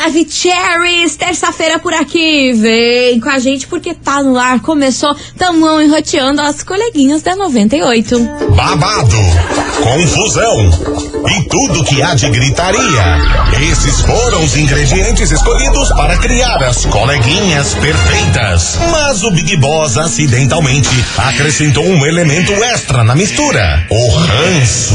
Maravicheries, terça-feira por aqui. Vem com a gente porque tá no ar. Começou, tamo enroteando as coleguinhas da 98. Babado, confusão e tudo que há de gritaria. Esses foram os ingredientes escolhidos para criar as coleguinhas perfeitas. Mas o Big Boss acidentalmente acrescentou um elemento extra na mistura: o ranço.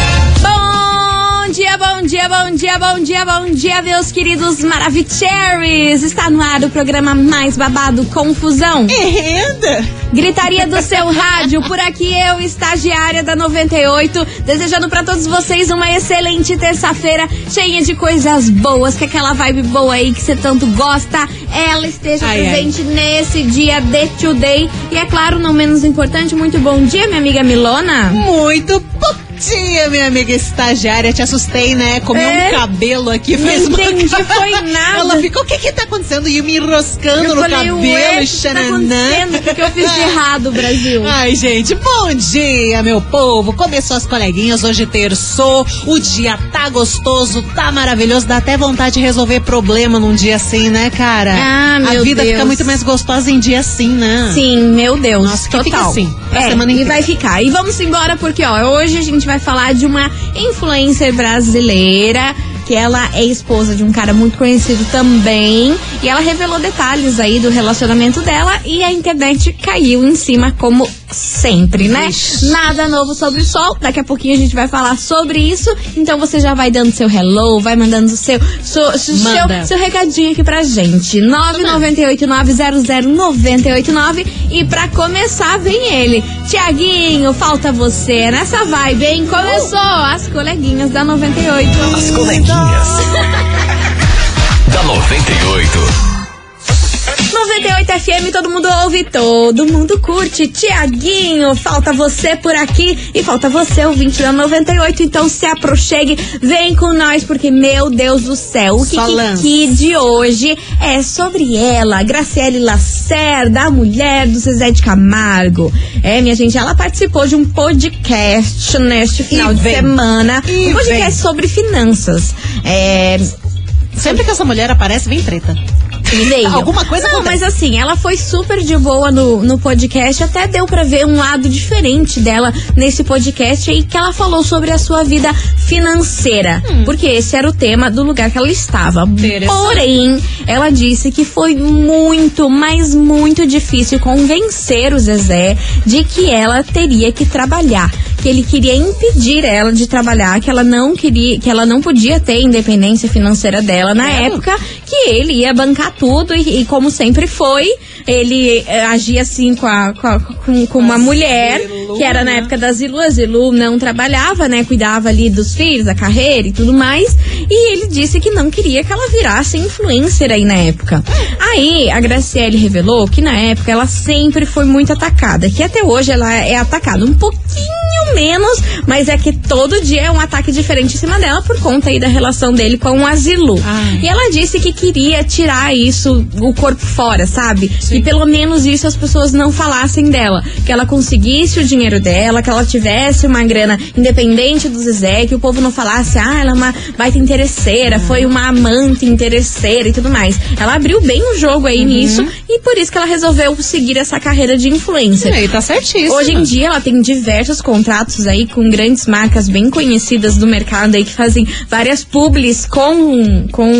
Bom dia, bom dia, bom dia, bom dia, bom dia, meus queridos Maravicheries. Está no ar o programa mais babado, Confusão. Renda. Gritaria do seu rádio, por aqui eu, estagiária da 98, desejando para todos vocês uma excelente terça-feira, cheia de coisas boas, que aquela vibe boa aí que você tanto gosta, ela esteja Ai, presente nesse dia de today. E é claro, não menos importante, muito bom dia, minha amiga Milona. Muito bom dia, minha amiga estagiária. Te assustei, né? Comeu É? um cabelo aqui, Não fez uma entendi, foi nada. Ela ficou, o que que tá acontecendo? E me enroscando Eu no falei, cabelo, o que tá que, eu fiz de errado, Brasil? Ai, gente, bom dia, meu povo. Começou as coleguinhas, hoje terçou. O dia tá gostoso, tá maravilhoso. Dá até vontade de resolver problema num dia assim, né, cara? Ah, A meu vida Deus. fica muito mais gostosa em dia assim, né? Sim, meu Deus. Nossa, total. fica assim, a É, e vai ficar. E vamos embora porque, ó, hoje a gente vai falar de uma influencer brasileira que ela é esposa de um cara muito conhecido também. E ela revelou detalhes aí do relacionamento dela e a internet caiu em cima, como sempre, né? Nada novo sobre o sol. Daqui a pouquinho a gente vai falar sobre isso. Então você já vai dando seu hello, vai mandando o seu, seu, seu, Manda. seu recadinho aqui pra gente. 998900989 e pra começar vem ele. Tiaguinho, falta você nessa vibe, hein? Começou as coleguinhas da 98. As coleguinhas. da 98. 98 FM, todo mundo ouve, todo mundo curte. Tiaguinho, falta você por aqui e falta você, ouvinte da 98. Então se aproxegue, vem com nós, porque, meu Deus do céu, o. Kiki de hoje é sobre ela, Graciele Lacerda, a mulher do Zezé de Camargo. É, minha gente, ela participou de um podcast neste final E de vem. semana. E um podcast vem. sobre finanças. É, Sempre que essa mulher aparece, vem treta. E veio. Alguma coisa Não, acontece. mas assim, ela foi super de boa no, no podcast, até deu pra ver um lado diferente dela nesse podcast aí, que ela falou sobre a sua vida financeira. Porque esse era o tema do lugar que ela estava. Porém, ela disse que foi muito, mas muito difícil convencer o Zezé de que ela teria que trabalhar. Que ele queria impedir ela de trabalhar, que ela não queria, que ela não podia ter independência financeira dela na Credo. época, que ele ia bancar tudo e, e como sempre foi, ele eh, agia assim com, a, com, a- com- com uma mulher, Zilu, que era na né? época da Zilu, a Zilu não trabalhava, né, cuidava ali dos filhos, da carreira e tudo mais, e ele disse que não queria que ela virasse influencer aí na época. Aí a Graciele revelou que na época ela sempre foi muito atacada, que até hoje ela é atacada um pouquinho menos, mas é que todo dia é um ataque diferente em cima dela por conta aí da relação dele com a Zilu. Ai. E ela disse que queria tirar isso, o corpo fora, sabe? Que pelo menos isso as pessoas não falassem dela. Que ela conseguisse o dinheiro dela, que ela tivesse uma grana independente do Zezé, que o povo não falasse, ah, ela é uma baita interesseira, foi uma amante interesseira e tudo mais. Ela abriu bem o jogo aí nisso e por isso que ela resolveu seguir essa carreira de influencer. E aí, tá certíssimo. Hoje em dia ela tem diversos contratos aí com grandes marcas bem conhecidas do mercado aí que fazem várias publis com, com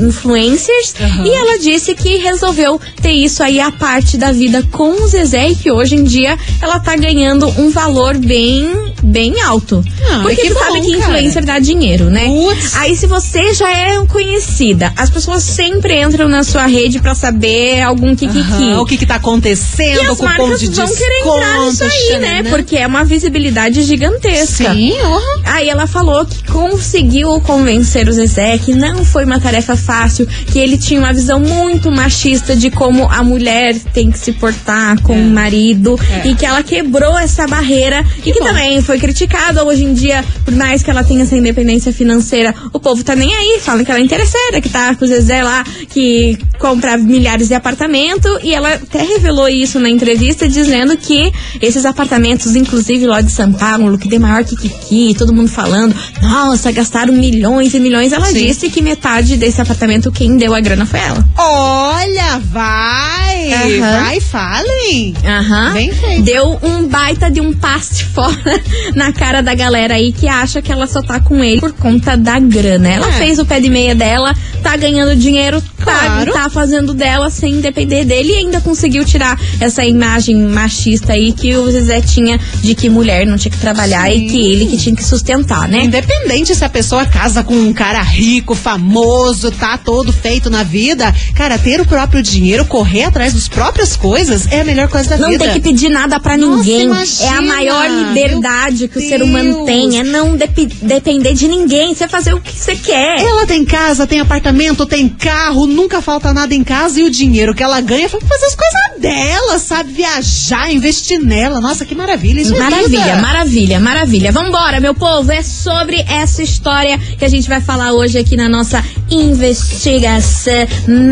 influencers. Aham. E ela disse que resolveu ter isso aí a parte da vida com o Zezé e que hoje em dia ela tá ganhando um valor bem, bem alto. Ah, Porque que tu bom, sabe que cara. influencer dá dinheiro, né? Putz. Aí se você já é conhecida, as pessoas sempre entram na sua rede pra saber algum kikiki. Aham, o que que tá acontecendo, E as cupom de vão desconto. querer entrar nisso aí, né? xananã. Porque é uma visibilidade gigantesca. Sim, uhum. Aí ela falou que conseguiu convencer o Zezé que não foi uma tarefa fácil, que ele tinha uma visão muito machista de como a mulher tem que se portar com o marido É. e que ela quebrou essa barreira e que bom. também foi criticada hoje em dia, por mais que ela tenha essa independência financeira, o povo tá nem aí, falam que ela é interesseira, que tá com o Zezé lá, que compra milhares de apartamento. E ela até revelou isso na entrevista, dizendo que esses apartamentos, inclusive lá de São Paulo, que tem maior que Kiki, todo mundo falando, nossa, gastaram milhões e milhões. Ela Sim. disse que metade desse apartamento, quem deu a grana foi ela. Olha, vai! Aham. Vai, falem! Aham. Bem feito. Deu um baita de um passe fora na cara da galera aí que acha que ela só tá com ele por conta da grana. Ela É. fez o pé de meia dela, tá ganhando dinheiro, tá, Claro. tá fazendo dela sem depender dele e ainda conseguiu tirar essa imagem machista aí que o Zezé tinha de que mulher não tinha que trabalhar e Sim. que ele que tinha que sustentar, né? Independente se a pessoa casa com um cara rico, famoso, tá todo feito na vida, cara, ter o próprio dinheiro, correr atrás das próprias coisas é a melhor coisa da Não vida. tem que pedir nada pra Nossa, ninguém. imagina. É a maior liberdade que o ser humano tem. É não depe- depender de ninguém. Você fazer o que você quer. Ela tem casa, tem apartamento, tem carro, nunca falta nada em casa e o dinheiro que ela ganha foi pra fazer as coisas dela, sabe? Viajar, investir nela. Nossa, que maravilha. Isso é Maravilha, vida. maravilha, maravilha. Vambora, meu povo. É sobre essa história que a gente vai falar hoje aqui na nossa investigação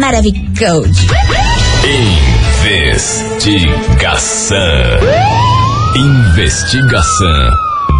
Maravigold. Investigação. Investigação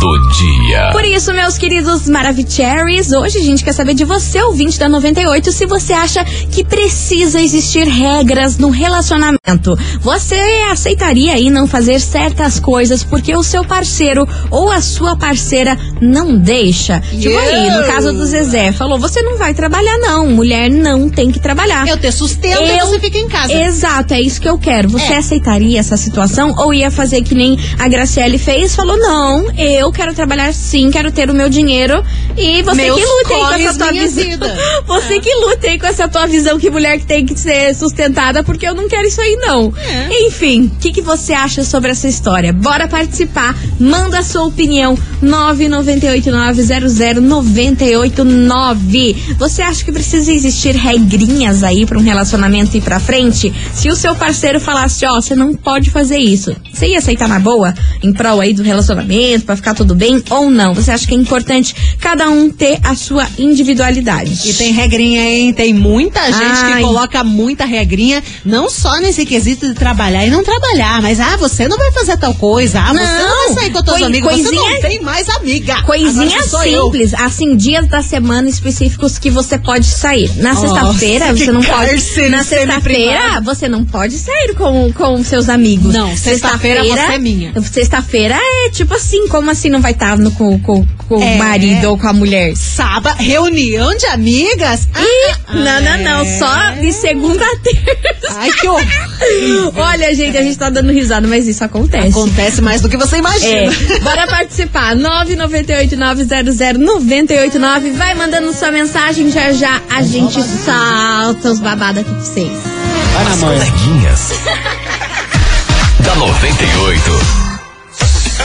do dia. Por isso, meus queridos Maravicheries, hoje a gente quer saber de você, ouvinte da 98, se você acha que precisa existir regras no relacionamento. Você aceitaria aí não fazer certas coisas porque o seu parceiro ou a sua parceira não deixa? Tipo aí, no caso do Zezé, falou: você não vai trabalhar, não. Mulher não tem que trabalhar. Eu te sustento e Eu- você fica em casa. Exato, é isso que eu quero. Você É. aceitaria essa situação ou ia fazer que nem a Graciele fez? Falou: não, eu quero trabalhar sim, quero ter o meu dinheiro. E você Meus que lute aí com essa tua visão. vida. Você que lute aí com essa tua visão que mulher que tem que ser sustentada, porque eu não quero isso aí, não. É. Enfim, o que, que você acha sobre essa história? Bora participar. Manda a sua opinião. 998900989. Você acha que precisa existir regrinhas aí para um relacionamento ir pra frente? Se o seu parceiro falasse, ó, você não pode fazer isso, você ia aceitar na boa em prol aí do relacionamento pra ficar tudo bem ou não? Você acha que é importante cada um ter a sua individualidade? E tem regrinha, hein? Tem muita gente Ai. que coloca muita regrinha, não só nesse quesito de trabalhar e não trabalhar, mas ah, você não vai fazer tal coisa, ah, você não vai sair com as tuas coi- amigas, você coisinha- não tem mais amiga. Coisinha sou eu. simples, assim, dias da semana específicos que você pode sair. Na sexta-feira, você não pode. Na sexta-feira, você não pode sair com, com seus amigos. Não, sexta-feira você é minha. Sexta-feira é tipo assim, como assim não vai estar no, com, com, com É. o marido ou com a mulher? Sábado, reunião de amigas. Ah, Ih, ah, não, não, não, é. só de segunda a terça. Ai, que horror. Olha, gente, a gente tá dando risada, mas isso acontece. Acontece mais do que você É, imagina. bora participar. 998-900-989. Vai mandando sua mensagem, já já a gente solta os babados aqui pra vocês. As coleguinhas. da 98.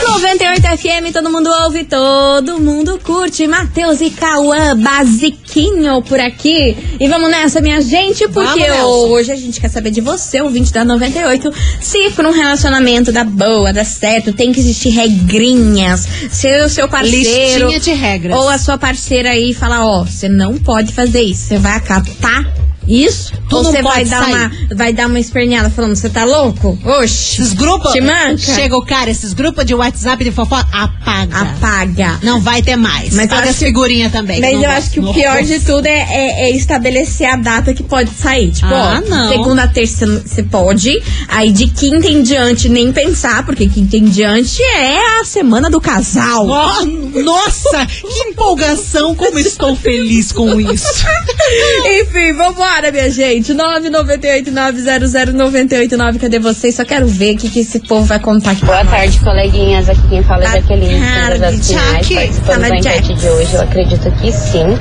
98 FM, todo mundo ouve, todo mundo curte. Matheus e Cauã, basiquinho por aqui. E vamos nessa, minha gente, porque Vamos hoje a gente quer saber de você, ouvinte da 98, se for um relacionamento dá boa, dá certo, tem que existir regrinhas. Se o seu parceiro Listinha de regras. ou a sua parceira aí fala, ó, você não pode fazer isso, você vai acatar isso? Tu você vai dar sair. uma vai dar uma esperneada falando, você tá louco? Oxi. Esses grupos. Te manca? Chega o cara, esses grupos de WhatsApp de fofoca, apaga. Apaga. Não vai ter mais. Mas Paga as figurinhas também. Mas eu acho que o pior de tudo é, é- é estabelecer a data que pode sair. Tipo, Ah, ó, não. segunda, terça você pode. Aí de quinta em diante nem pensar, porque quinta em diante é a semana do casal. Oh, nossa, que empolgação, como estou feliz com isso. Enfim, vambora, minha gente. 998-900-989. Cadê vocês? Só quero ver o que, que esse povo vai contar aqui. Boa tarde, coleguinhas. Aqui quem fala é Boa Jaqueline, tarde, das finais, participando da enquete de hoje. Eu acredito que sim,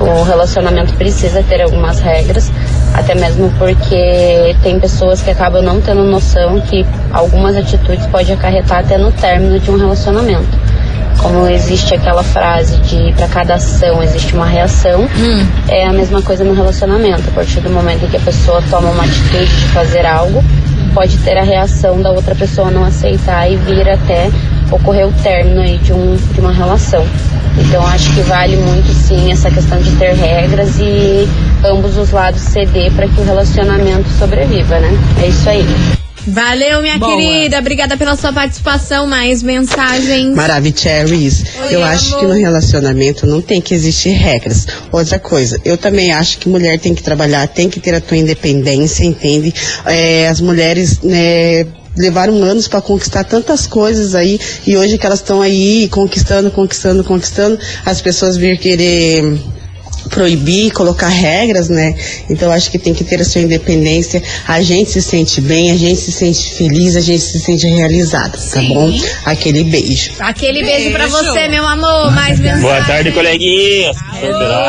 o relacionamento precisa ter algumas regras, até mesmo porque tem pessoas que acabam não tendo noção que algumas atitudes podem acarretar até no término de um relacionamento. Como existe aquela frase de para cada ação existe uma reação, é a mesma coisa no relacionamento. A partir do momento em que a pessoa toma uma atitude de fazer algo, pode ter a reação da outra pessoa não aceitar e vir até ocorrer o término aí de, um, de uma relação. Então acho que vale muito sim essa questão de ter regras e ambos os lados ceder para que o relacionamento sobreviva, né? É isso aí. Valeu, minha Boa. querida. Obrigada pela sua participação. Mais mensagens. Maravicheries, Oi, eu acho amor. que no relacionamento não tem que existir regras. Outra coisa, eu também acho que mulher tem que trabalhar, tem que ter a tua independência, entende? É, as mulheres, né, levaram anos para conquistar tantas coisas aí e hoje que elas estão aí conquistando, conquistando, conquistando, as pessoas vir querer proibir, colocar regras, né? Então acho que tem que ter a sua independência. A gente se sente bem, a gente se sente feliz, a gente se sente realizada, tá bom? Aquele beijo. Aquele beijo, pra Beijo. você, meu amor. Mais mensagens. Boa tarde, coleguinhas.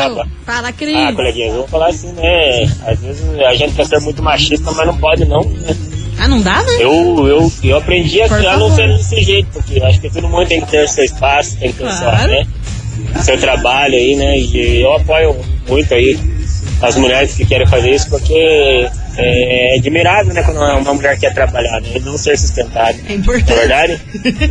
Alô. Fala, Cris. Ah, coleguinhas, vamos falar assim, né? Às vezes a gente quer ser muito machista, mas não pode não, né? Ah, não dá, né? Eu, eu, eu aprendi a, a não ser desse jeito, porque eu acho que todo mundo tem que ter seu espaço, tem que ter Claro. seu, né? Seu trabalho aí, né? E eu apoio muito aí as mulheres que querem fazer isso, porque é, admirável, né? Quando uma mulher quer trabalhar, né? E não ser sustentada. É Não é importante. verdade?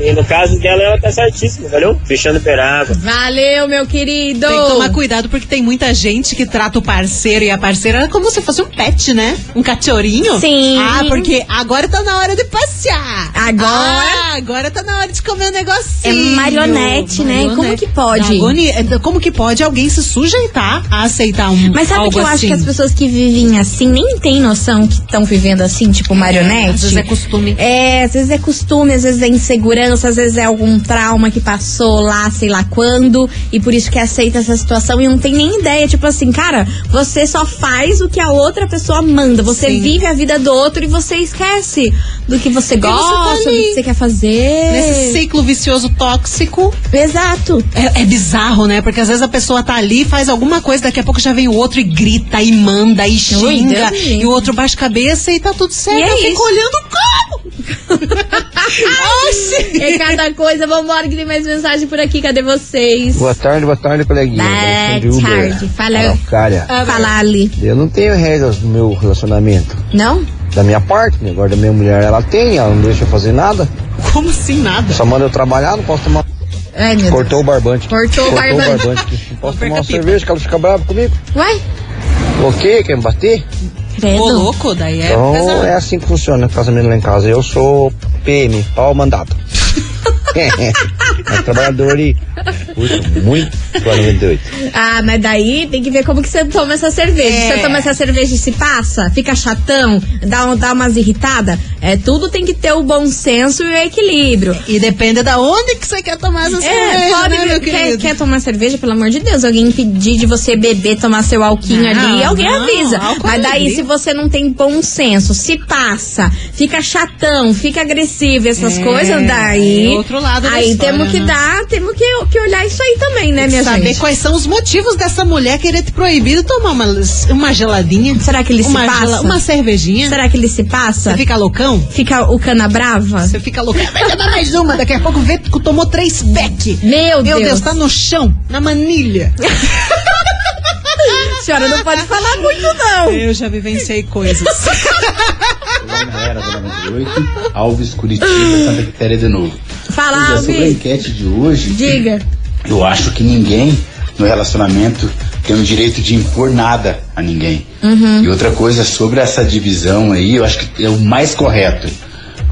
E no caso dela, ela tá certíssima, valeu? Fechando perágua. Valeu, meu querido. Tem que tomar cuidado porque tem muita gente que trata o parceiro e a parceira como se fosse um pet, né? Um cachorrinho. Sim. Ah, porque agora tá na hora de passear. Agora- Ah, agora tá na hora de comer um negocinho. É marionete, né? Como que pode? Agonia. É, Como que pode alguém se sujeitar a aceitar um Mas sabe que eu acho assim? que as pessoas que vivem assim nem têm noção que estão vivendo assim, tipo marionete? Às vezes é costume. É, às vezes é costume, às vezes é insegurança, às vezes é algum trauma que passou lá, sei lá quando, e por isso que aceita essa situação e não tem nem ideia. Tipo assim, cara, você só faz o que a outra pessoa manda. Você Sim. vive a vida do outro e você esquece do que você você tá gosta, do que você quer fazer. Nesse ciclo vicioso tóxico. Exato. É, é bizarro, né? Porque às vezes a pessoa tá ali, faz alguma coisa, daqui a pouco já vem o outro e grita, e manda, e xinga, e o outro baixa a cabeça e tá tudo certo. E é Eu fico isso. olhando como? Oxi! É cada coisa. Vambora que tem mais mensagem por aqui. Cadê vocês? Boa tarde, boa tarde, coleguinha. Boa tarde. Fala, Cara, fala ali. eu não tenho regras no meu relacionamento. Não? Da minha parte, né? Agora da minha mulher ela tem, ela não deixa eu fazer nada. Como assim nada? Só manda eu trabalhar, não posso tomar. Ai, Cortou o barbante. Cortou o barbante. Não posso tomar uma cerveja que ela fica brava comigo. Deus. Uai, O quê? Quer me bater? Credo. Ô, louco, daí é então pesado. é assim que funciona o casamento lá em casa. Eu sou PM, pau mandado. é trabalhador e curto muito para 98. Ah, mas daí tem que ver como que você toma essa cerveja. É. Você toma essa cerveja e se passa, fica chatão, dá, um- dá umas irritadas. É, tudo tem que ter o bom senso e o equilíbrio. E depende da onde que você quer tomar essa É, cerveja, pode né, meu quer, quer tomar cerveja, pelo amor de Deus. Alguém impedir de você beber, tomar seu alquinho Não, ali, alguém não, avisa. Mas é daí, alegria. se você não tem bom senso, se passa, fica chatão, fica agressivo, essas É, coisas, daí. é outro lado da Aí história, temos que né? dar, temos que, que olhar isso aí também, né, minha Saber gente? quais são os motivos dessa mulher querer te proibir de tomar uma, uma geladinha. Será que ele se passa? Uma cervejinha. Será que ele se passa? Você fica loucão? Fica o cana brava? Você fica loucão. Vai tomar mais uma. Daqui a pouco vê que tomou três beck. Meu, Meu Deus. Deus, tá no chão, na manilha. A senhora não pode falar muito, não. Eu já vivenciei coisas. Era da 98, Alves Curitiba, Santa Quitéria de novo. Fala, é, sobre a Alves. enquete de hoje, Diga. Eu acho que ninguém no relacionamento tem o direito de impor nada a ninguém. Uhum. E outra coisa, sobre essa divisão aí, eu acho que é o mais correto.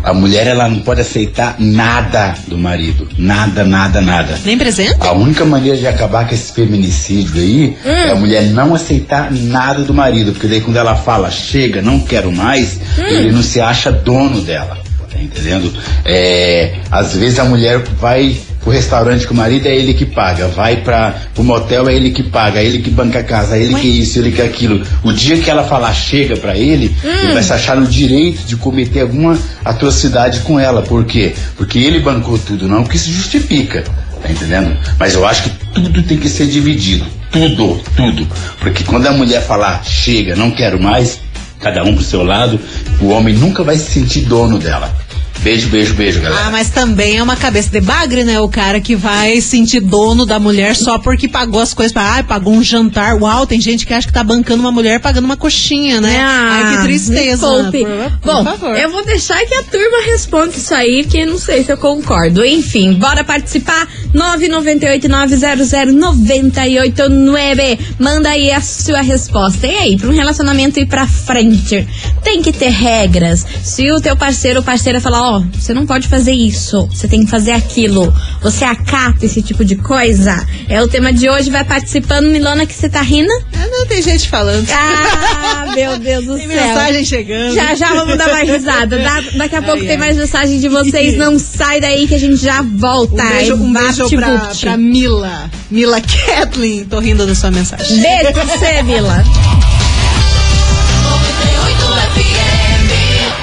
A mulher, ela não pode aceitar nada do marido. Nada, nada, nada. Nem presente? A única maneira de acabar com esse feminicídio aí é a mulher não aceitar nada do marido, porque daí quando ela fala chega, não quero mais, ele não se acha dono dela. Tá entendendo? É, às vezes a mulher vai pro restaurante com o marido, é ele que paga. Vai para pro motel, é ele que paga, é ele que banca a casa, é ele que isso, ele que aquilo. O dia que ela falar chega para ele, ele vai se achar no direito de cometer alguma atrocidade com ela. Por quê? Porque ele bancou tudo, não que isso justifica. Tá entendendo? Mas eu acho que tudo tem que ser dividido. Tudo, tudo. Porque quando a mulher falar chega, não quero mais, cada um pro seu lado, o homem nunca vai se sentir dono dela. Beijo, beijo, beijo, galera. Ah, mas também é uma cabeça de bagre, né? O cara que vai sentir dono da mulher só porque pagou as coisas pra. Ai, pagou um jantar. Uau, tem gente que acha que tá bancando uma mulher pagando uma coxinha, né? Ah, Ai, que tristeza. Por- por Bom, favor. eu vou deixar que a turma responda isso aí, porque não sei se eu concordo. Enfim, bora participar. 998-900-989. Manda aí a sua resposta. E aí, pra um relacionamento ir pra frente, tem que ter regras. Se o teu parceiro ou parceira falar, ó, você não pode fazer isso, você tem que fazer aquilo, você acata esse tipo de coisa? É o tema de hoje, vai participando. Milona, que você tá rindo? Ah, não, tem gente falando. Ah, meu Deus do Tem céu. mensagem chegando. Já já vamos dar mais risada. Da- daqui a pouco Ai, tem ai. mais mensagem de vocês. Não sai daí que a gente já volta. Um beijo, um beijo pra, pra Mila. Mila Kathleen. Tô rindo da sua mensagem. Beijo pra você, Vila.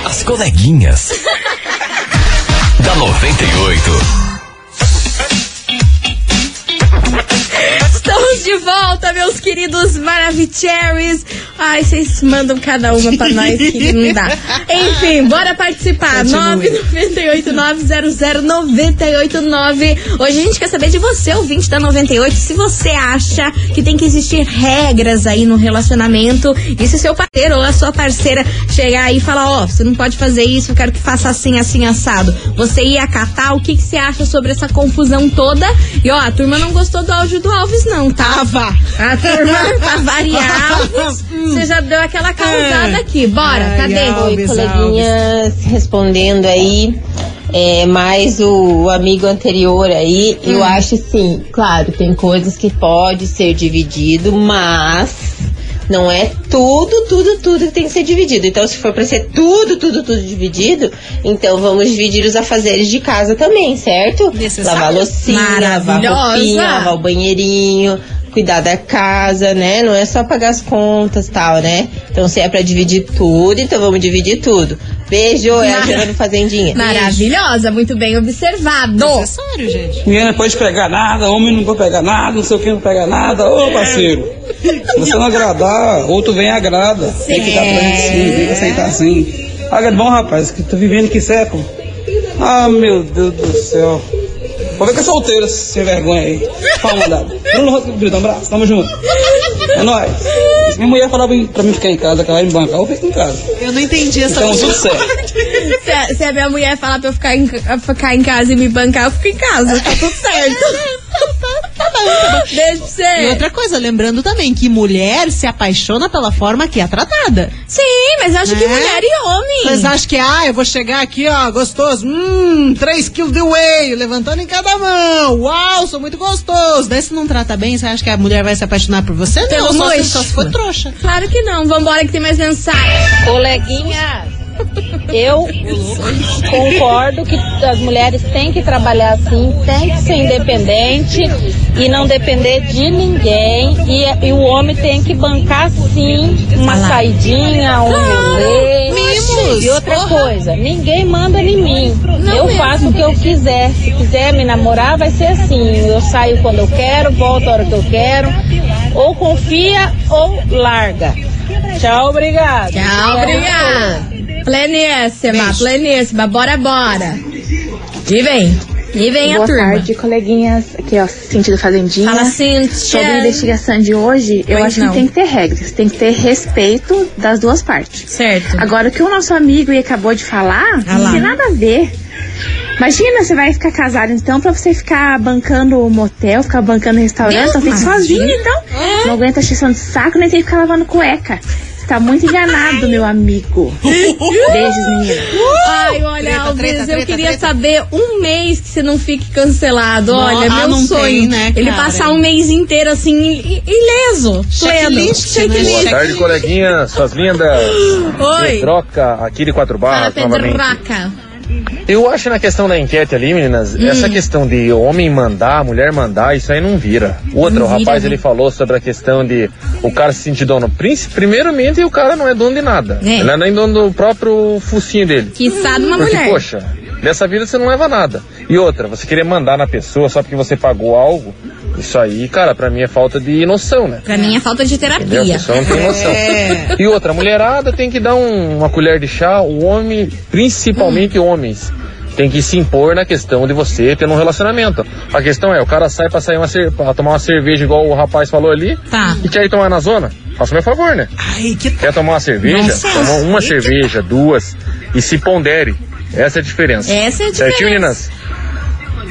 As coleguinhas. Da 98. Estamos de volta, meus queridos Maravicheries. Ai, vocês mandam cada uma pra nós que não dá. Enfim, bora participar. Continue. 998-900-989. Hoje a gente quer saber de você, ouvinte da 98, se você acha que tem que existir regras aí no relacionamento. E se seu parceiro ou a sua parceira chegar aí e falar, ó, você não pode fazer isso, eu quero que faça assim, assim, assado. Você ia acatar, o que, que você acha sobre essa confusão toda? E ó, a turma não gostou do áudio do Alves, não, tá? Tava. A turma, pra variar, Alves, você já deu aquela causada aqui. Bora, Ai, cadê? ai. Oi, Alves, coleguinhas, respondendo aí, é, mais o, o amigo anterior aí, eu acho assim, claro, tem coisas que pode ser dividido, mas não é tudo, tudo, tudo que tem que ser dividido. Então, se for pra ser tudo, tudo, tudo dividido, então vamos dividir os afazeres de casa também, certo? Necessário. Lavar a loucinha, lavar a roupinha, lavar o banheirinho, cuidar da casa, né? Não é só pagar as contas tal, né? Então se é pra dividir tudo, então vamos dividir tudo. Beijo, é a Jana do Fazendinha. Maravilhosa, muito bem observado. Necessário, gente. Mulher não pode pegar nada, homem não pode pegar nada, não sei o que não pega nada. Ô, parceiro, se você não agradar, outro vem agrada. Tem que dar pra gente sim, tem que aceitar sim. De bom, rapaz, que tô vivendo que século. Ah, meu Deus do céu. Vou ver que é solteiro, sem vergonha aí. Fala, mandado. Bruno Brito, um abraço, tamo junto. É nóis. Se minha mulher falar pra mim- ficar em casa, que ela vai me bancar, eu fico em casa. Eu não entendi essa Então, tudo certo. Se a, se a minha mulher falar pra eu ficar em, ca- ficar em casa e me bancar, eu fico em casa. Tá tudo certo. Beijo pra E você. outra coisa, lembrando também que mulher se apaixona pela forma que é tratada. Sim, mas eu acho que É? mulher e homem. Vocês acham que, ah, eu vou chegar aqui, ó, gostoso, hum, 3 quilos de whey, levantando em cada mão, uau, sou muito gostoso. Daí se não trata bem, você acha que a mulher vai se apaixonar por você? Pelo não, só se, só se for trouxa. Claro que não. Vambora que tem mais mensagem. Coleguinha, eu concordo que as mulheres têm que trabalhar assim, têm que ser independente e não depender de ninguém. E, e o homem tem que bancar sim uma saidinha, um rolê. E outra Porra. coisa, ninguém manda em mim. eu faço o que eu quiser. Se quiser me namorar, vai ser assim. Eu saio quando eu quero, volto a hora que eu quero. Ou confia ou larga. Tchau, obrigado. Tchau, obrigada. Pleníssima, pleníssima. Bora, bora. E vem. E vem a Boa turma. tarde, coleguinhas. Aqui, ó, sentido fazendinha. Fala, Cíntia. Sobre a investigação de hoje, eu Pois acho não. que tem que ter regras, tem que ter respeito das duas partes. Certo. Agora, o que o nosso amigo acabou de falar, Ah não tem nada a ver. Imagina, você vai ficar casado, então, pra você ficar bancando o motel, ficar bancando restaurante, então fique sozinho, então. É. Não aguenta xixão de saco, nem tem que ficar lavando cueca. Você tá muito enganado, meu amigo. Beijos, menina. Ai, olha, Treta, Alves, treta, eu treta, queria treta. saber um mês que você não fique cancelado. Não, olha, ah, meu não sonho. tem, né, Ele passar um mês inteiro assim, ileso, pleno. Checklist, né? Checklist. Boa tarde, coleguinha, suas lindas. Oi. Troca aqui de quatro Fala, barras novamente. Eu acho na questão da enquete ali, meninas, Hum. essa questão de homem mandar, mulher mandar, isso aí não vira. Outra, Não o vira, rapaz né? ele falou sobre a questão de o cara se sentir dono. Primeiramente, o cara não é dono de nada. É. Ele não é nem dono do próprio focinho dele. Quiçá de uma Porque, mulher. poxa, dessa vida você não leva nada. E outra, você querer mandar na pessoa só porque você pagou algo, isso aí, cara, pra mim é falta de noção, né? Pra mim é falta de Entendeu? A terapia. pessoa não tem noção. É. E outra, a mulherada tem que dar um- uma colher de chá, o homem, principalmente homens, tem que se impor na questão de você ter um relacionamento. A questão é, o cara sai pra, sair uma pra tomar uma cerveja igual o rapaz falou ali Tá. e quer ir tomar na zona. Faça meu favor, né? Ai, que Quer tomar uma cerveja? Toma uma Ai, que cerveja, duas e se pondere. Essa é a diferença. Essa é a Certinho, diferença. meninas?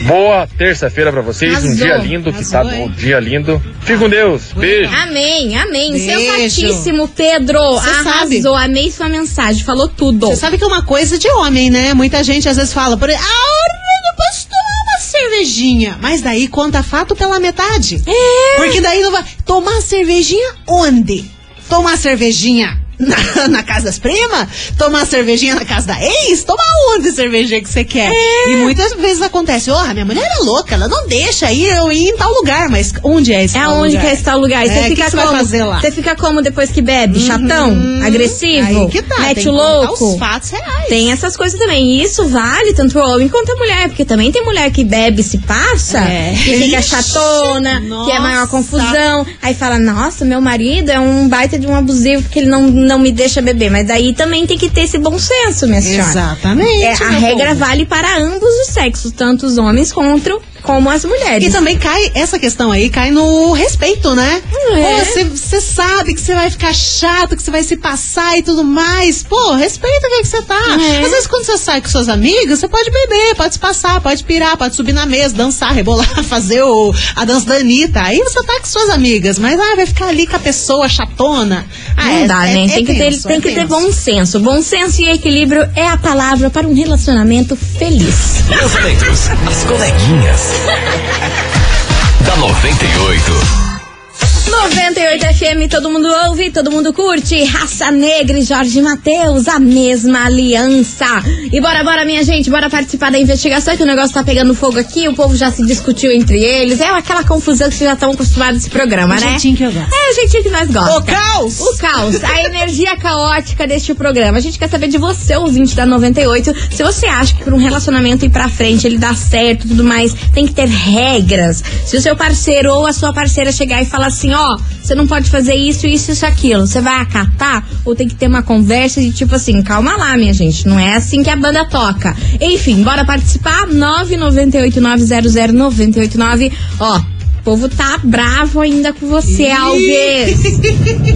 Boa terça-feira pra vocês, um Arrasou. dia lindo, que tá um dia lindo. Fique com Deus, beijo. Amém, amém. Beijo. Sensatíssimo, Pedro. Cê Arrasou, sabe. amei sua mensagem, falou tudo. Você sabe que é uma coisa de homem, né? Muita gente às vezes fala, por exemplo, ah, eu posso tomar uma cervejinha. Mas daí conta fato pela metade. É. Porque daí não vai. Tomar cervejinha onde? Tomar cervejinha na, na casa das primas? Tomar cervejinha na casa da ex? Tomar onde cervejinha que você quer? É. E muitas vezes acontece, ó, minha mulher é louca, ela não deixa ir eu ir em tal lugar. Mas onde é esse É tal onde lugar? que é esse tal lugar? E É, você que fica que vai como? fazer lá? Você fica como depois que bebe? Chatão? Agressivo? Aí que tá, Mete o que louco? os fatos reais. Tem essas coisas também. E isso vale tanto pro homem quanto a mulher. Porque também tem mulher que bebe e se passa, É. que fica chatona, que é maior nossa. confusão. Aí fala, nossa, meu marido é um baita de um abusivo porque ele não, não me deixa beber. Mas daí também tem que ter esse bom senso, minha senhora. Exatamente, É, a regra povo. vale para ambos os sexos, tanto os homens contra, como as mulheres. E também cai, essa questão aí cai no respeito, né? É. Você sabe que você vai ficar chato, que você vai se passar e tudo mais. Pô, respeita o que você tá. É. Às vezes quando você sai com seus amigos, você pode beber, pode se passar, pode pirar, pode subir na mesa, dançar, rebolar, fazer o, a dança da Anitta. Aí você tá com suas amigas, mas ah, vai ficar ali com a pessoa chatona. Ah, Não é- dá, é- né? é tem que, ter, tenso, tem é que ter bom senso. Bom senso e equilíbrio é a palavra para um relacionamento feliz. Lançamentos, as coleguinhas. da 98. 98 FM, todo mundo ouve, todo mundo curte. Raça Negra e Jorge Matheus, a mesma aliança. E bora, bora, minha gente, bora participar da investigação, que o negócio tá pegando fogo aqui, o povo já se discutiu entre eles. É aquela confusão que vocês já estão acostumados nesse programa, O né? jeitinho que eu gosto. É o jeitinho que nós gostamos. O caos! O caos, a energia caótica deste programa. A gente quer saber de você, ouvinte da 98, se você acha que para um relacionamento ir pra frente, ele dá certo e tudo mais, tem que ter regras. Se o seu parceiro ou a sua parceira chegar e falar assim, ó, você não pode fazer isso, isso, isso, aquilo, você vai acatar? Ou tem que ter uma conversa de tipo assim, calma lá, minha gente, não é assim que a banda toca. Enfim, bora participar? 998900989. Ó, o povo tá bravo ainda com você, Alves.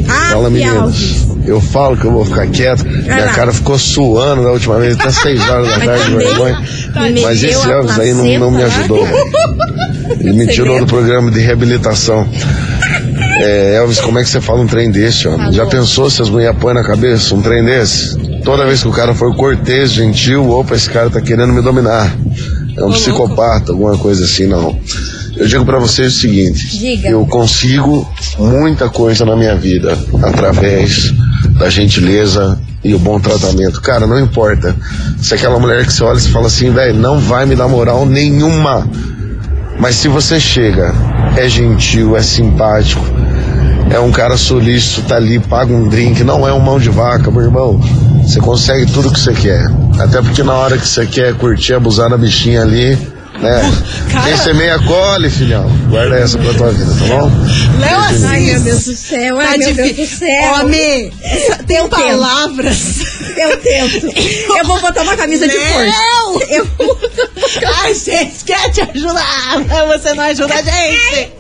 Ah, Fala. Alves. Eu falo que eu vou ficar quieto. Minha lá. cara ficou suando da última vez, até 6 horas da tarde, de também, vergonha. me Mas esse a Elvis aí não, não me ajudou. Ele me tirou do programa de reabilitação. É, Elvis, como é que você fala um trem desse, homem? Já pensou se as mulheres põem na cabeça um trem desse? Toda vez que o cara for cortês, gentil, opa, esse cara tá querendo me dominar. É um psicopata, alguma coisa assim, não. Eu digo pra vocês o seguinte: Diga. eu consigo muita coisa na minha vida através da gentileza e o bom tratamento. Cara, não importa. Se é aquela mulher que você olha e fala assim, velho, não vai me dar moral nenhuma. Mas se você chega, é gentil, é simpático, é um cara solícito, tá ali, paga um drink, não é um mão de vaca, meu irmão. Você consegue tudo que você quer. Até porque na hora que você quer curtir, abusar da bichinha ali, né? Quem semeia colhe, filhão. Guarda essa pra tua vida, tá bom? Léo Assis. Ai, meu Deus do céu, ai, Tá meu Deus difí- do céu. Homem, tem palavras. Eu tento. Eu vou botar uma camisa de força. Eu Ai, gente, quer te ajudar, mas você não ajuda a gente.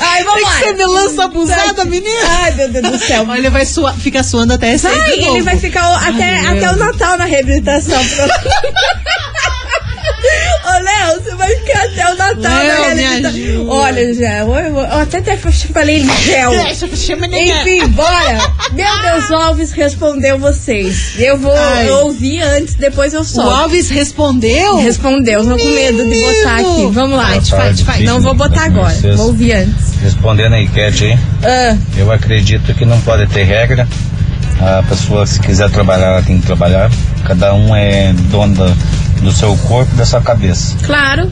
Ai, vamos Tem lá. que ser melança abusada, menina. Ai, meu Deus do céu. Olha, ele vai suar, fica suando até esse Vai, ele vai ficar o- até, Ai, até o Natal na reabilitação. Ô, Léo, ficar até o Natal Léo, me reabilitação. ajuda. Olha, já, eu, eu, eu até, até falei gel. Enfim, bora. Meu Deus, o Alves respondeu vocês. Eu vou Ai. ouvir antes, depois eu O solto. Alves respondeu? Respondeu, tô com medo de botar aqui. Vamos lá. Faz, faz, faz. Não vou botar agora, Vocês- vou ouvir antes. Respondendo a enquete aí, Ah, eu acredito que não pode ter regra. A pessoa, se quiser trabalhar, ela tem que trabalhar. Cada um é dono da- do seu corpo e da sua cabeça. claro.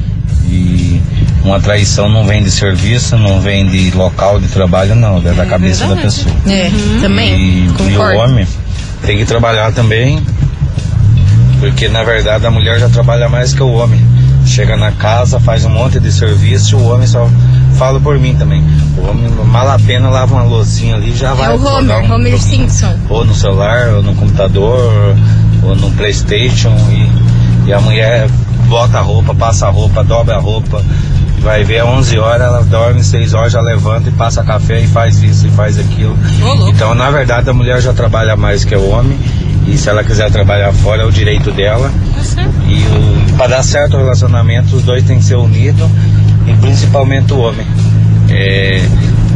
E uma traição não vem de serviço, não vem de local de trabalho, não. É da cabeça da pessoa. É, também. E, e o homem tem que trabalhar também, porque na verdade a mulher já trabalha mais que o homem. Chega na casa, faz um monte de serviço e o homem só fala por mim também. O homem mal a pena lava uma lousinha ali já vai É o Homer, um Homer. Simpson. Ou no celular, ou no computador, ou no Playstation e, E a mulher bota a roupa, passa a roupa, dobra a roupa. Vai ver, 11 horas ela dorme, 6 horas já levanta e passa café e faz isso e faz aquilo. Então, na verdade, a mulher já trabalha mais que o homem. E se ela quiser trabalhar fora, é o direito dela. E para dar certo o relacionamento, os dois têm que ser unidos. E principalmente o homem. É,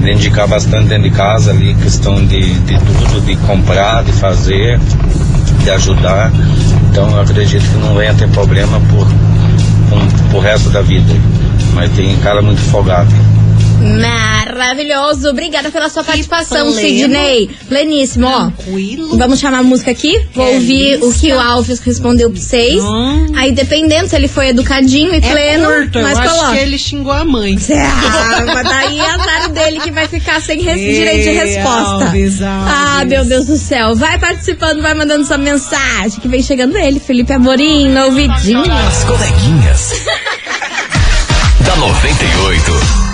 dedicar bastante dentro de casa ali, questão de, de tudo, de comprar, de fazer, de ajudar. Então acredito que não venha ter problema por, por, por resto da vida. Mas tem cara muito folgado. Maravilhoso. Obrigada pela sua participação, pleno. Sidney. Pleníssimo, ó. Tranquilo. Vamos chamar a música aqui? Vou ouvir o que o Alves respondeu pra vocês. Aí, dependendo se ele foi educadinho e pleno, É curto, eu mas acho coloca. que ele xingou a mãe. Ah, mas daí é azar dele que vai ficar sem res- Ei, direito de resposta. Alves, Alves. Ah, meu Deus do céu. Vai participando, vai mandando sua mensagem, que vem chegando ele, Felipe Amorim, no ouvidinho. As coleguinhas. da 98.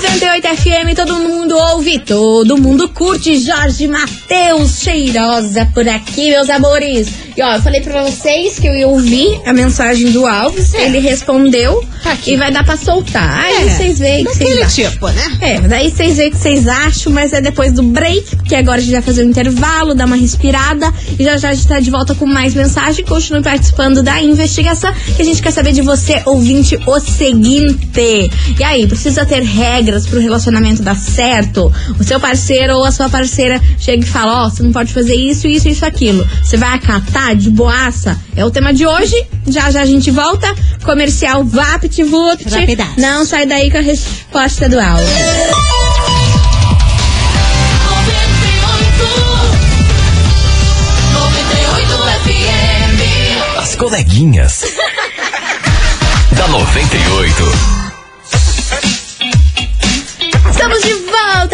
98 FM, todo mundo ouve, todo mundo curte. Jorge Matheus, cheirosa por aqui, meus amores. E ó, eu falei pra vocês que eu ia ouvir a mensagem do Alves, ele respondeu e vai dar pra soltar. Aí É, vocês veem que vocês acham. tipo, né? É, daí vocês veem o que vocês acham, mas é depois do break, que agora a gente vai fazer um intervalo, dar uma respirada e já já a gente tá de volta com mais mensagem. Continue participando da investigação, que a gente quer saber de você, ouvinte, o seguinte. E aí, precisa ter regras pro relacionamento dar certo? O seu parceiro ou a sua parceira chega e fala, ó, você não pode fazer isso, isso, isso, aquilo. Você vai acatar de boaça? É o tema de hoje. Já já a gente volta. Comercial Vapt Vupt. Rapidaço. Não sai daí com a resposta do áudio. As coleguinhas. da 98. Estamos de volta,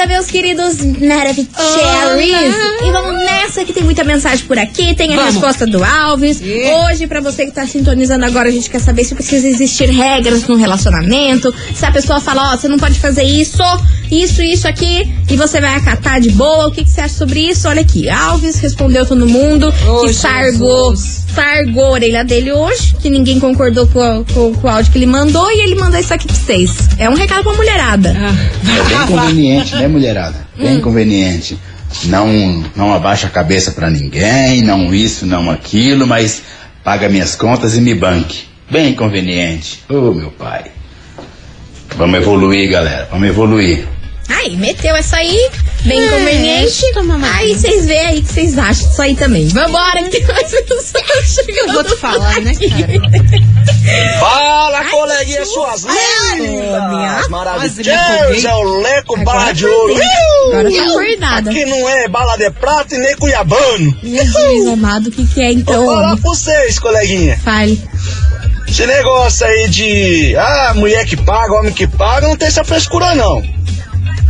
meus queridos Maravicheries. E vamos nessa que tem muita mensagem por aqui. Tem a Vamos. resposta do Alves. Hoje, pra você que tá sintonizando agora, a gente quer saber se precisa existir regras no relacionamento. Se a pessoa fala, ó, você não pode fazer isso, isso, isso aqui, e você vai acatar de boa. O que, que você acha sobre isso? Olha aqui, Alves respondeu todo mundo Ô, que sargou, sargou a orelha dele hoje, que ninguém concordou com, o- com- com o áudio que ele mandou, e ele mandou isso aqui pra vocês. É um recado pra mulherada. É bem conveniente, né, mulherada? Bem conveniente. Não, não abaixa a cabeça pra ninguém, não isso, não aquilo, mas paga minhas contas e me banque. Bem conveniente. Ô, meu pai. Vamos evoluir, galera. Vamos evoluir. Aí, meteu essa aí, bem É, conveniente. Aí vocês veem aí o que vocês acham disso aí também. Vambora, que tem mais pessoas chegando. Eu vou te falar, né, Fala, coleguinha, suas lindas! Afoguei. É o Leco Agora Barra de Ouro! Agora tá acordada. Aqui não é bala de prata e nem cuiabano! Jesus amado, o que, que é então? Vou falar pra vocês, coleguinha! Fale. Esse negócio aí de. Ah, mulher que paga, homem que paga, não tem essa frescura, não.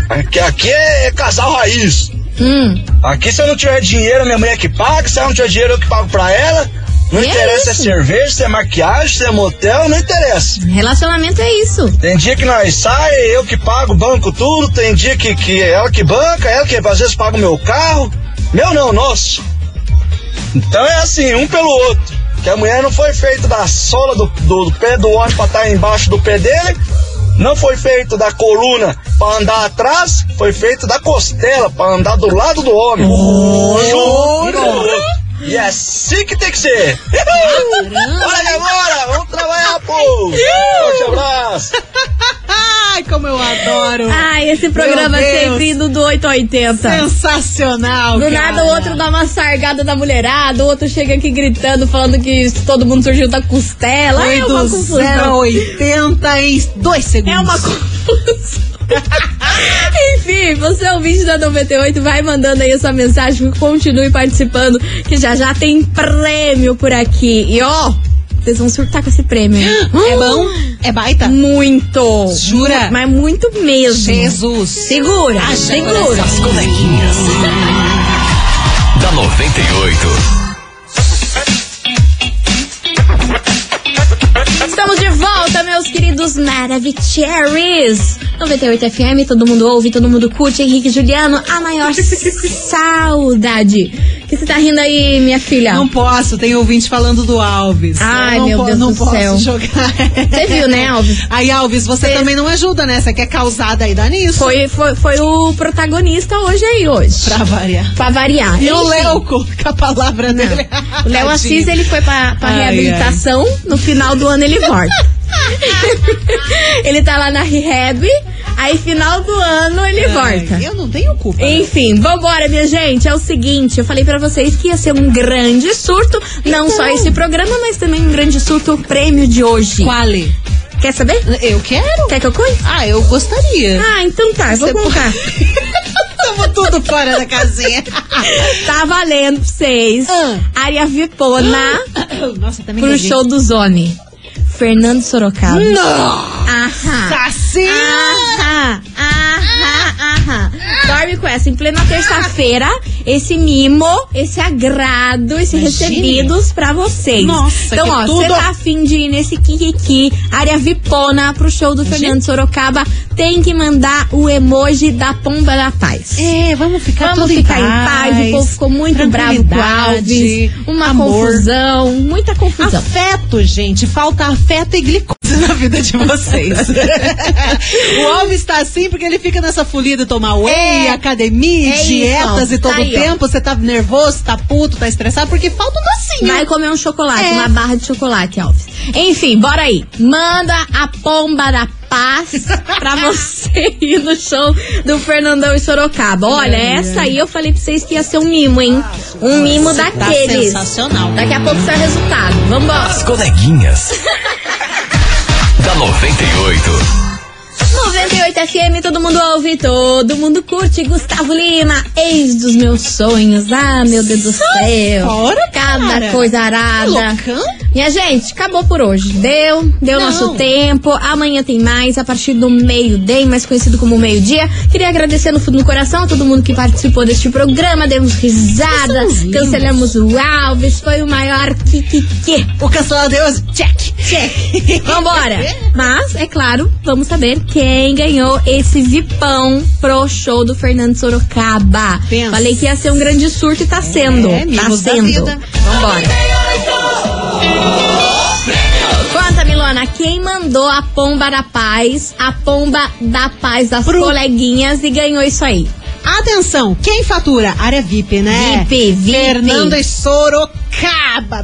Aqui, aqui é, é casal raiz. Hum. Aqui, se eu não tiver dinheiro, minha mulher que paga. Se eu não tiver dinheiro, eu que pago pra ela. Não é interessa isso. se é cerveja, se é maquiagem, se é motel, não interessa. Relacionamento é isso. Tem dia que nós sai, eu que pago, banco tudo. Tem dia que, que é ela que banca, ela que às vezes paga o meu carro. Meu não, nosso. Então é assim, um pelo outro. Que a mulher não foi feita da sola do, do, do pé do homem pra estar embaixo do pé dele. Não foi feito da coluna pra andar atrás. Foi feito da costela pra andar do lado do homem. Junto um com o outro. E é assim que tem que ser. Olha agora, vamos trabalhar, pô. Forte abraço. Ai, como eu adoro. Ai, esse programa é sempre indo do 8 a 80. Sensacional, Do cara. nada o outro dá uma sargada da mulherada, o outro chega aqui gritando, falando que todo mundo surgiu da costela. Foi é uma do confusão. 0 a 80 em 2 segundos. É uma confusão. Enfim, você é o vídeo da 98, vai mandando aí a sua mensagem, continue participando, que já já tem prêmio por aqui. E ó, vocês vão surtar com esse prêmio. É bom? É baita? Muito. Jura? Mas muito mesmo. Jesus. Segura, segura. As coleguinhas. da 98. Estamos de volta, meus queridos Maravicheries. 98 FM, todo mundo ouve, todo mundo curte. Henrique Juliano, a maior saudade que você tá rindo aí, minha filha? Não posso, tem ouvinte falando do Alves. Ai, Eu não meu po- Deus não do posso céu. jogar. Você viu, né, Alves? Aí, Alves, você Cê- também não ajuda, né? Você quer causar daí, dá nisso. Foi, foi, foi o protagonista hoje aí, hoje. Pra variar. Pra variar. E o Enfim. Léo com com a palavra dele. O Léo. Assis, ele foi pra, pra Ai, reabilitação. No final do ano ele volta. ele tá lá na rehab. Aí, final do ano, ele volta. Eu não tenho culpa. né? Enfim, vambora, minha gente. É o seguinte, eu falei pra vocês que ia ser um grande surto. Não só esse programa, mas também um grande surto o prêmio de hoje. Quale? Quer saber? Eu quero. Quer que eu conte? Ah, eu gostaria. Ah, então tá, eu vou contar. Tamo tudo fora da casinha. tá valendo pra vocês. Ah. Área Vipona Nossa, também pro gaguei. show do Zone. Fernando Sorocaba. Não! Aham. Assim! Aham, aham, aham. Dorme com essa. Em plena terça-feira, esse mimo, esse agrado, esse recebidos pra vocês. Nossa, então, ó, tudo. você tá afim de ir nesse Kikiki, área Vipona, pro show do Fernando Sorocaba, tem que mandar o emoji da Pomba da Paz. É, vamos ficar Vamos ficar em em paz. O povo ficou muito bravo com o Alves. Uma amor. confusão, muita confusão. Afeto, gente. Falta afeto e glicose na vida de vocês. o Alves tá assim porque ele fica nessa folia de tomar whey, É. academia, É isso, dietas e tá todo aí, ó. Tempo. Você tá nervoso, tá puto, tá estressado porque falta um docinho. Vai comer um chocolate, É. uma barra de chocolate, Alves. Enfim, bora aí. Manda a pomba da paz pra você ir no show do Fernandão e Sorocaba. Olha, essa aí eu falei pra vocês que ia ser um mimo, hein? Um mimo Tá daqueles. sensacional. Daqui a pouco sai o resultado. Vambora. As coleguinhas. da 98. 98 FM, todo mundo ouve, todo mundo curte. Gustavo Lima, ex dos meus sonhos. Ah, meu Deus do céu. fora, Cada coisa arada. Loucão? Minha gente, acabou por hoje. Deu, deu Não. nosso tempo. Amanhã tem mais, a partir do meio-dia, mais conhecido como meio-dia. Queria agradecer no fundo do coração a todo mundo que participou deste programa. Demos risada, cancelamos o Alves. Foi o maior kikiki. O cancelador Deus, check. Check. Vambora. Mas, é claro, vamos saber quem ganhou esse vipão pro show do Fernando Sorocaba. Pensa. Falei que ia ser um grande surto e tá sendo. É, tá sendo. Vambora. Conta, Milona, quem mandou a pomba da paz, a pomba da paz das Pro- coleguinhas e ganhou isso aí? Atenção, quem fatura? Área VIP, né? VIP, VIP. Fernando e Sorocaba,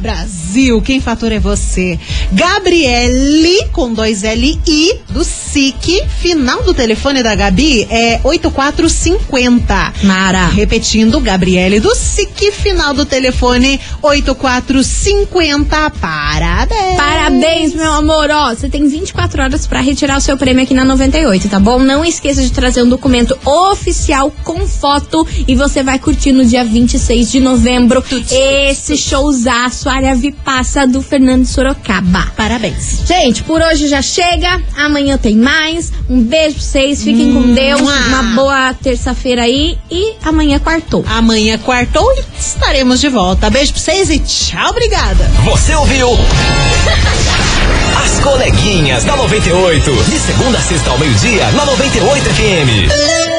Brasil. Quem fatura é você. Gabriele, com dois L I, do SIC. Final do telefone da Gabi é 8450. Mara. Repetindo, Gabriele do SIC, final do telefone 8450. Parabéns. Parabéns, meu amor. Ó, você tem 24 horas pra retirar o seu prêmio aqui na 98, tá bom? Não esqueça de trazer um documento oficial com foto e você vai curtir no dia 26 de novembro esse showzaço área Vipassa do Fernando Sorocaba. Parabéns. Gente, por hoje já chega. Amanhã tem mais. Um beijo pra vocês. Fiquem com Deus. Uma boa terça-feira aí. E amanhã quartou. Amanhã, quartou, estaremos de volta. Beijo pra vocês e tchau, obrigada. Você ouviu? As coleguinhas da 98. De segunda a sexta ao meio-dia, na 98 FM.